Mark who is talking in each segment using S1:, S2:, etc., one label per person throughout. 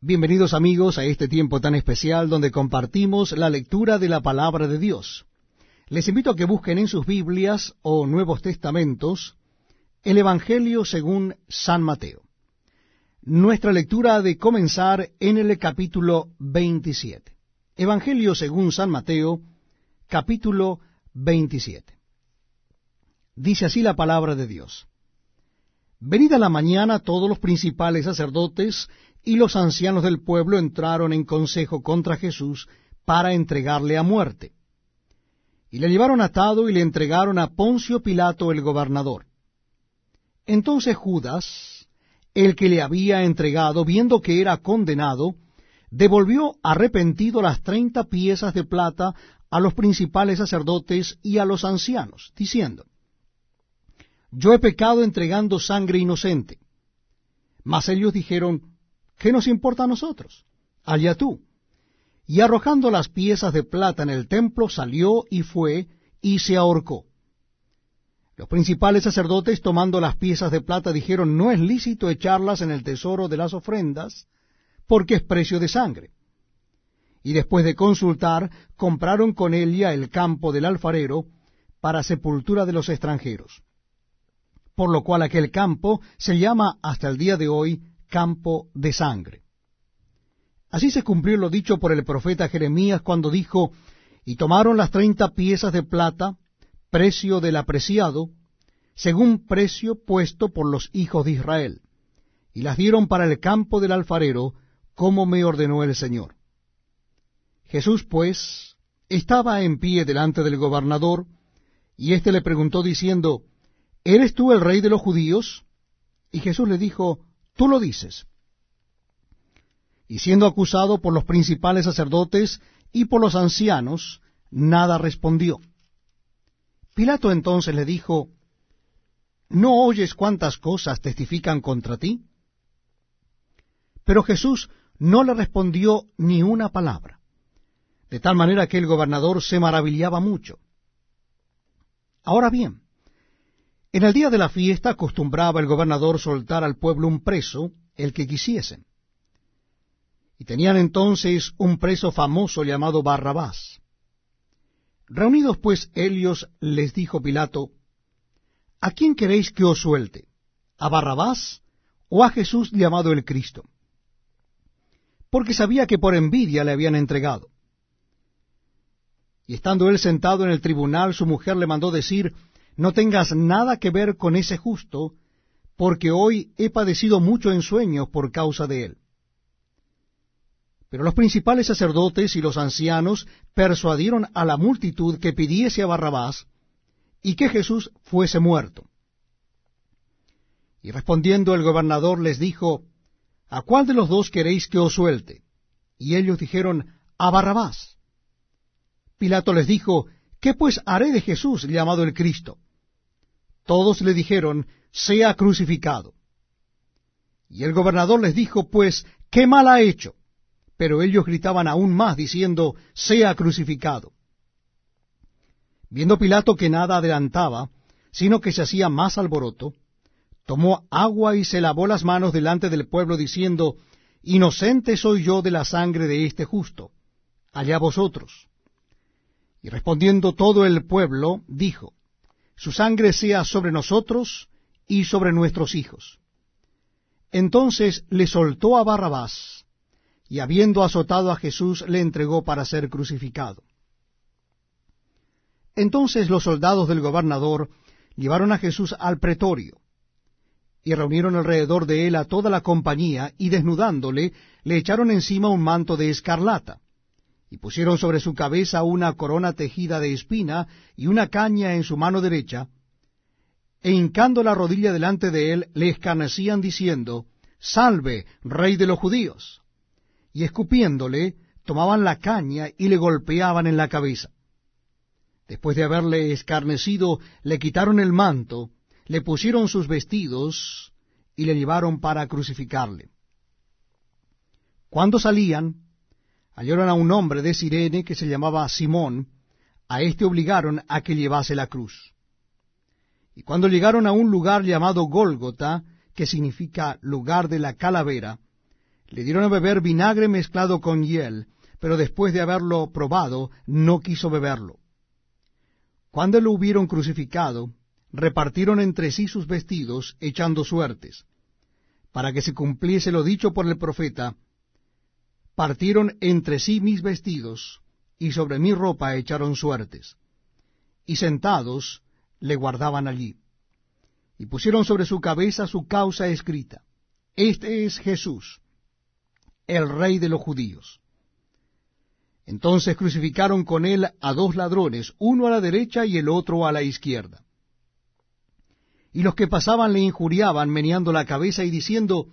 S1: Bienvenidos amigos a este tiempo tan especial donde compartimos la lectura de la palabra de Dios. Les invito a que busquen en sus Biblias o Nuevos Testamentos el Evangelio según San Mateo. Nuestra lectura ha de comenzar en el capítulo 27. Evangelio según San Mateo, capítulo 27. Dice así la palabra de Dios. Venida la mañana todos los principales sacerdotes y los ancianos del pueblo entraron en consejo contra Jesús para entregarle a muerte. Y le llevaron atado y le entregaron a Poncio Pilato el gobernador. Entonces Judas, el que le había entregado, viendo que era condenado, devolvió arrepentido las treinta piezas de plata a los principales sacerdotes y a los ancianos, diciendo, Yo he pecado entregando sangre inocente. Mas ellos dijeron, ¿Qué nos importa a nosotros? Allá tú. Y arrojando las piezas de plata en el templo, salió y fue y se ahorcó. Los principales sacerdotes, tomando las piezas de plata, dijeron, no es lícito echarlas en el tesoro de las ofrendas, porque es precio de sangre. Y después de consultar, compraron con ella el campo del alfarero para sepultura de los extranjeros. Por lo cual aquel campo se llama hasta el día de hoy campo de sangre. Así se cumplió lo dicho por el profeta Jeremías cuando dijo, y tomaron las treinta piezas de plata, precio del apreciado, según precio puesto por los hijos de Israel, y las dieron para el campo del alfarero, como me ordenó el Señor. Jesús, pues, estaba en pie delante del gobernador, y éste le preguntó diciendo, ¿Eres tú el rey de los judíos? Y Jesús le dijo, Tú lo dices. Y siendo acusado por los principales sacerdotes y por los ancianos, nada respondió. Pilato entonces le dijo, ¿No oyes cuántas cosas testifican contra ti? Pero Jesús no le respondió ni una palabra, de tal manera que el gobernador se maravillaba mucho. Ahora bien, en el día de la fiesta acostumbraba el gobernador soltar al pueblo un preso, el que quisiesen. Y tenían entonces un preso famoso llamado Barrabás. Reunidos pues ellos, les dijo Pilato, ¿A quién queréis que os suelte? ¿A Barrabás o a Jesús llamado el Cristo? Porque sabía que por envidia le habían entregado. Y estando él sentado en el tribunal, su mujer le mandó decir, no tengas nada que ver con ese justo, porque hoy he padecido mucho en sueños por causa de él. Pero los principales sacerdotes y los ancianos persuadieron a la multitud que pidiese a Barrabás y que Jesús fuese muerto. Y respondiendo el gobernador les dijo, ¿A cuál de los dos queréis que os suelte? Y ellos dijeron, A Barrabás. Pilato les dijo, ¿Qué pues haré de Jesús llamado el Cristo? Todos le dijeron, sea crucificado. Y el gobernador les dijo, pues, ¿qué mal ha hecho? Pero ellos gritaban aún más, diciendo, sea crucificado. Viendo Pilato que nada adelantaba, sino que se hacía más alboroto, tomó agua y se lavó las manos delante del pueblo, diciendo, Inocente soy yo de la sangre de este justo, allá vosotros. Y respondiendo todo el pueblo, dijo, su sangre sea sobre nosotros y sobre nuestros hijos. Entonces le soltó a Barrabás, y habiendo azotado a Jesús, le entregó para ser crucificado. Entonces los soldados del gobernador llevaron a Jesús al pretorio, y reunieron alrededor de él a toda la compañía, y desnudándole, le echaron encima un manto de escarlata y pusieron sobre su cabeza una corona tejida de espina y una caña en su mano derecha, e hincando la rodilla delante de él, le escarnecían diciendo, Salve, rey de los judíos. Y escupiéndole, tomaban la caña y le golpeaban en la cabeza. Después de haberle escarnecido, le quitaron el manto, le pusieron sus vestidos y le llevaron para crucificarle. Cuando salían, hallaron a un hombre de Sirene que se llamaba Simón, a éste obligaron a que llevase la cruz. Y cuando llegaron a un lugar llamado Gólgota, que significa lugar de la calavera, Le dieron a beber vinagre mezclado con hiel, pero después de haberlo probado, no quiso beberlo. Cuando lo hubieron crucificado, repartieron entre sí sus vestidos, echando suertes. Para que se cumpliese lo dicho por el profeta, partieron entre sí mis vestidos, y sobre mi ropa echaron suertes. Y sentados le guardaban allí. Y pusieron sobre su cabeza su causa escrita. Este es Jesús, el rey de los judíos. Entonces crucificaron con él a dos ladrones, uno a la derecha y el otro a la izquierda. Y los que pasaban le injuriaban, meneando la cabeza y diciendo,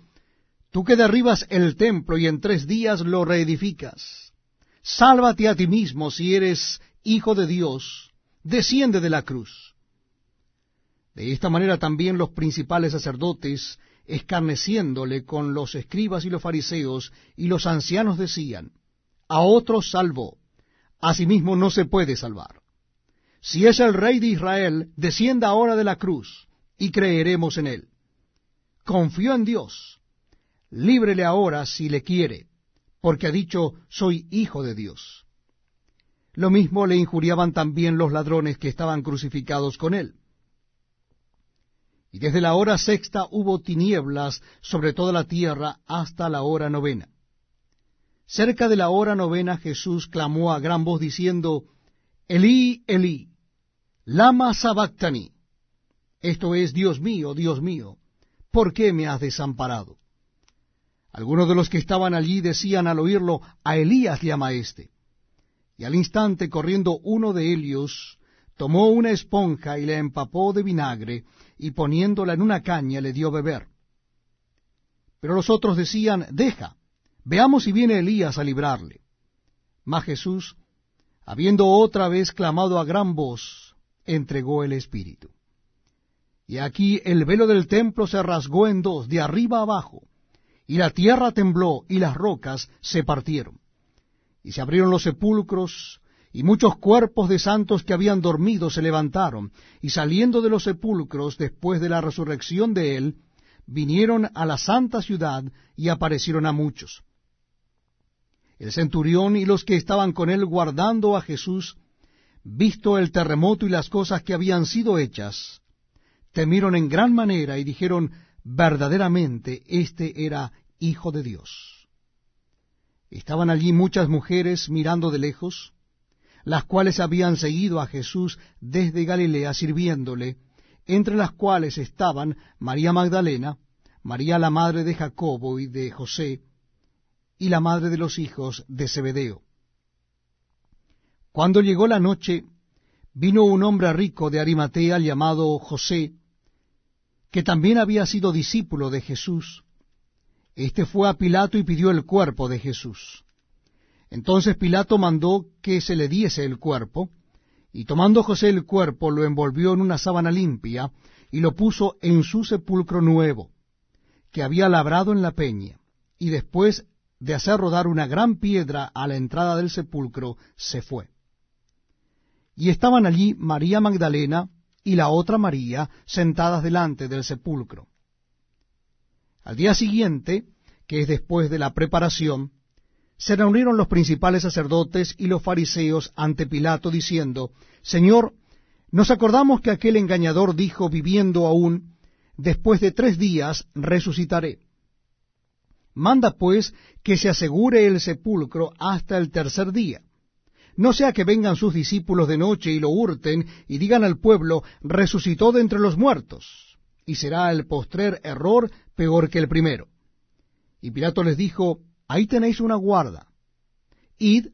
S1: Tú que derribas el templo y en tres días lo reedificas, sálvate a ti mismo si eres hijo de Dios, desciende de la cruz. De esta manera también los principales sacerdotes, escarneciéndole con los escribas y los fariseos y los ancianos decían, a otros salvó, a sí mismo no se puede salvar. Si es el rey de Israel, descienda ahora de la cruz, y creeremos en él. Confió en Dios, líbrele ahora si le quiere, porque ha dicho, soy hijo de Dios. Lo mismo le injuriaban también los ladrones que estaban crucificados con él. Y desde la hora sexta hubo tinieblas sobre toda la tierra hasta la hora novena. Cerca de la hora novena Jesús clamó a gran voz diciendo, Elí, Elí, lama sabactani. Esto es, Dios mío, Dios mío, ¿por qué me has desamparado? Algunos de los que estaban allí decían al oírlo, a Elías llama éste. Y al instante, corriendo uno de ellos, tomó una esponja y la empapó de vinagre, y poniéndola en una caña le dio beber. Pero los otros decían, deja, Veamos si viene Elías a librarle. Mas Jesús, habiendo otra vez clamado a gran voz, entregó el Espíritu. Y aquí el velo del templo se rasgó en dos, de arriba abajo, y la tierra tembló, y las rocas se partieron. Y se abrieron los sepulcros, y muchos cuerpos de santos que habían dormido se levantaron, y saliendo de los sepulcros después de la resurrección de él, vinieron a la santa ciudad y aparecieron a muchos. El centurión y los que estaban con él guardando a Jesús, visto el terremoto y las cosas que habían sido hechas, temieron en gran manera y dijeron, verdaderamente este era Hijo de Dios. Estaban allí muchas mujeres mirando de lejos, las cuales habían seguido a Jesús desde Galilea sirviéndole, entre las cuales estaban María Magdalena, María la madre de Jacobo y de José, y la madre de los hijos de Zebedeo. Cuando llegó la noche, vino un hombre rico de Arimatea llamado José, que también había sido discípulo de Jesús. Este fue a Pilato y pidió el cuerpo de Jesús. Entonces Pilato mandó que se le diese el cuerpo, y tomando José el cuerpo lo envolvió en una sábana limpia y lo puso en su sepulcro nuevo, que había labrado en la peña, y después de hacer rodar una gran piedra a la entrada del sepulcro, se fue. Y estaban allí María Magdalena y la otra María sentadas delante del sepulcro. Al día siguiente, que es después de la preparación, se reunieron los principales sacerdotes y los fariseos ante Pilato, diciendo, Señor, nos acordamos que aquel engañador dijo, viviendo aún, después de tres días resucitaré. Manda pues que se asegure el sepulcro hasta el tercer día. No sea que vengan sus discípulos de noche y lo hurten y digan al pueblo, resucitó de entre los muertos, y será el postrer error peor que el primero. Y Pilato les dijo, ahí tenéis una guarda. Id